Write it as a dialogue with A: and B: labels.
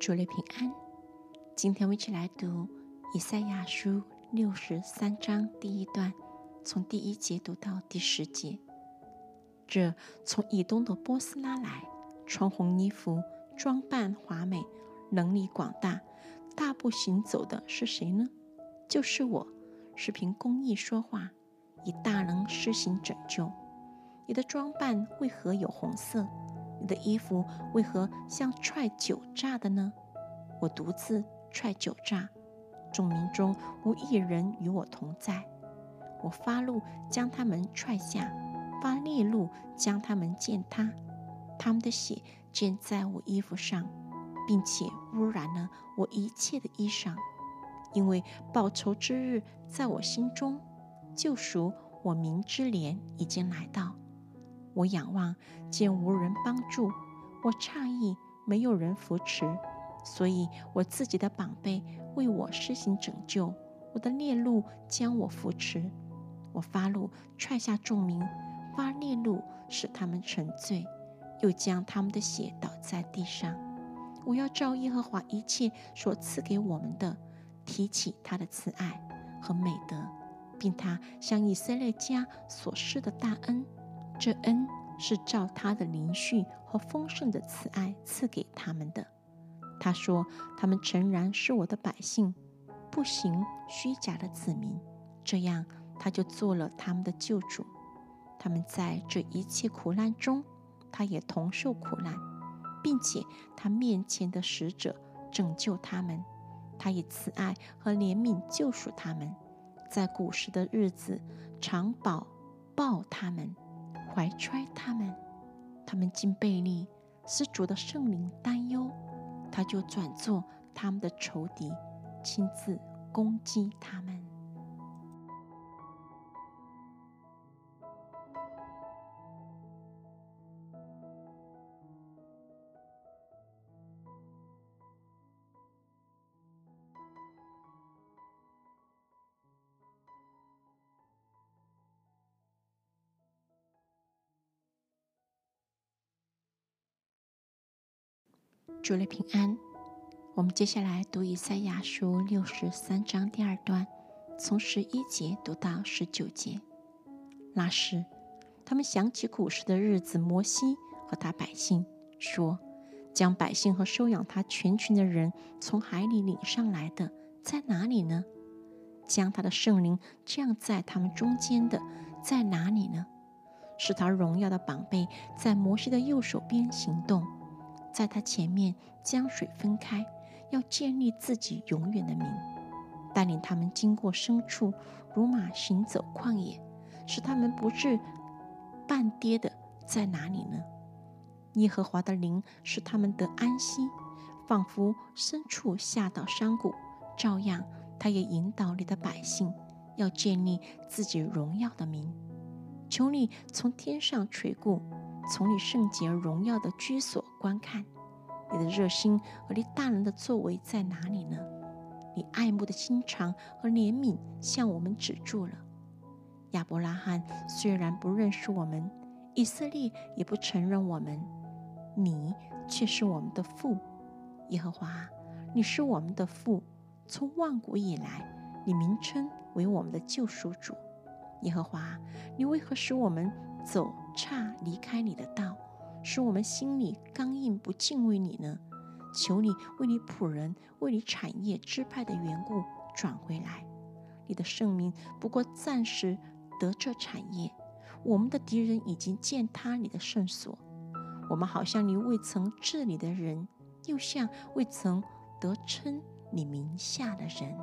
A: 主内平安。今天我们一起来读以赛亚书六十三章第一段，从第一节读到第十节。这从以东的波斯拉来，穿红衣服，装扮华美，能力广大，大步行走的是谁呢？就是我，是凭公义说话，以大能施行拯救。你的装扮为何有红色？你的衣服为何像踹酒榨的呢？我独自踹酒榨，众民中无一人与我同在。我发怒，将他们踹下；发烈怒，将他们践踏。他们的血溅在我衣服上，并且污染了我一切的衣裳。因为报仇之日在我心中，救赎我民之年已经来到。我仰望，见无人帮助；我诧异，没有人扶持。所以，我自己的宝贝为我施行拯救，我的烈怒将我扶持。我发怒，踹下众民；发烈怒，使他们沉醉，又将他们的血倒在地上。我要照耶和华一切所赐给我们的，提起他的慈爱和美德，并他向以色列家所施的大恩。这恩是照他的灵续和丰盛的慈爱赐给他们的。他说：“他们诚然是我的百姓，不行虚假的子民。这样，他就做了他们的救主。他们在这一切苦难中，他也同受苦难，并且他面前的使者拯救他们。他以慈爱和怜悯救赎他们，在古时的日子常保抱他们。”怀揣他们，他们竟背逆，是主的圣灵担忧，他就转做他们的仇敌，亲自攻击他们。主了平安，我们接下来读以赛亚书六十三章第二段，从十一节读到十九节。那时，他们想起古时的日子，摩西和他百姓说：“将百姓和收养他全群的人从海里领上来的，在哪里呢？将他的圣灵降在他们中间的，在哪里呢？使他荣耀的宝贝在摩西的右手边行动。”在他前面将水分开，要建立自己永远的名，带领他们经过深处，如马行走旷野，使他们不致半跌的。在哪里呢？耶和华的灵使他们得安息，仿佛深处下到山谷。照样，他也引导你的百姓，要建立自己荣耀的名。求你从天上垂顾。从你圣洁而荣耀的居所观看，你的热心和你大人的作为在哪里呢？你爱慕的心肠和怜悯向我们止住了。亚伯拉罕虽然不认识我们，以色列也不承认我们，你却是我们的父。耶和华，你是我们的父，从万古以来，你名称为我们的救赎主。耶和华，你为何使我们？走差离开你的道，使我们心里刚硬不敬畏你呢？求你为你仆人、为你产业支派的缘故转回来。你的圣名不过暂时得这产业，我们的敌人已经践踏你的圣所。我们好像你未曾治理的人，又像未曾得称你名下的人。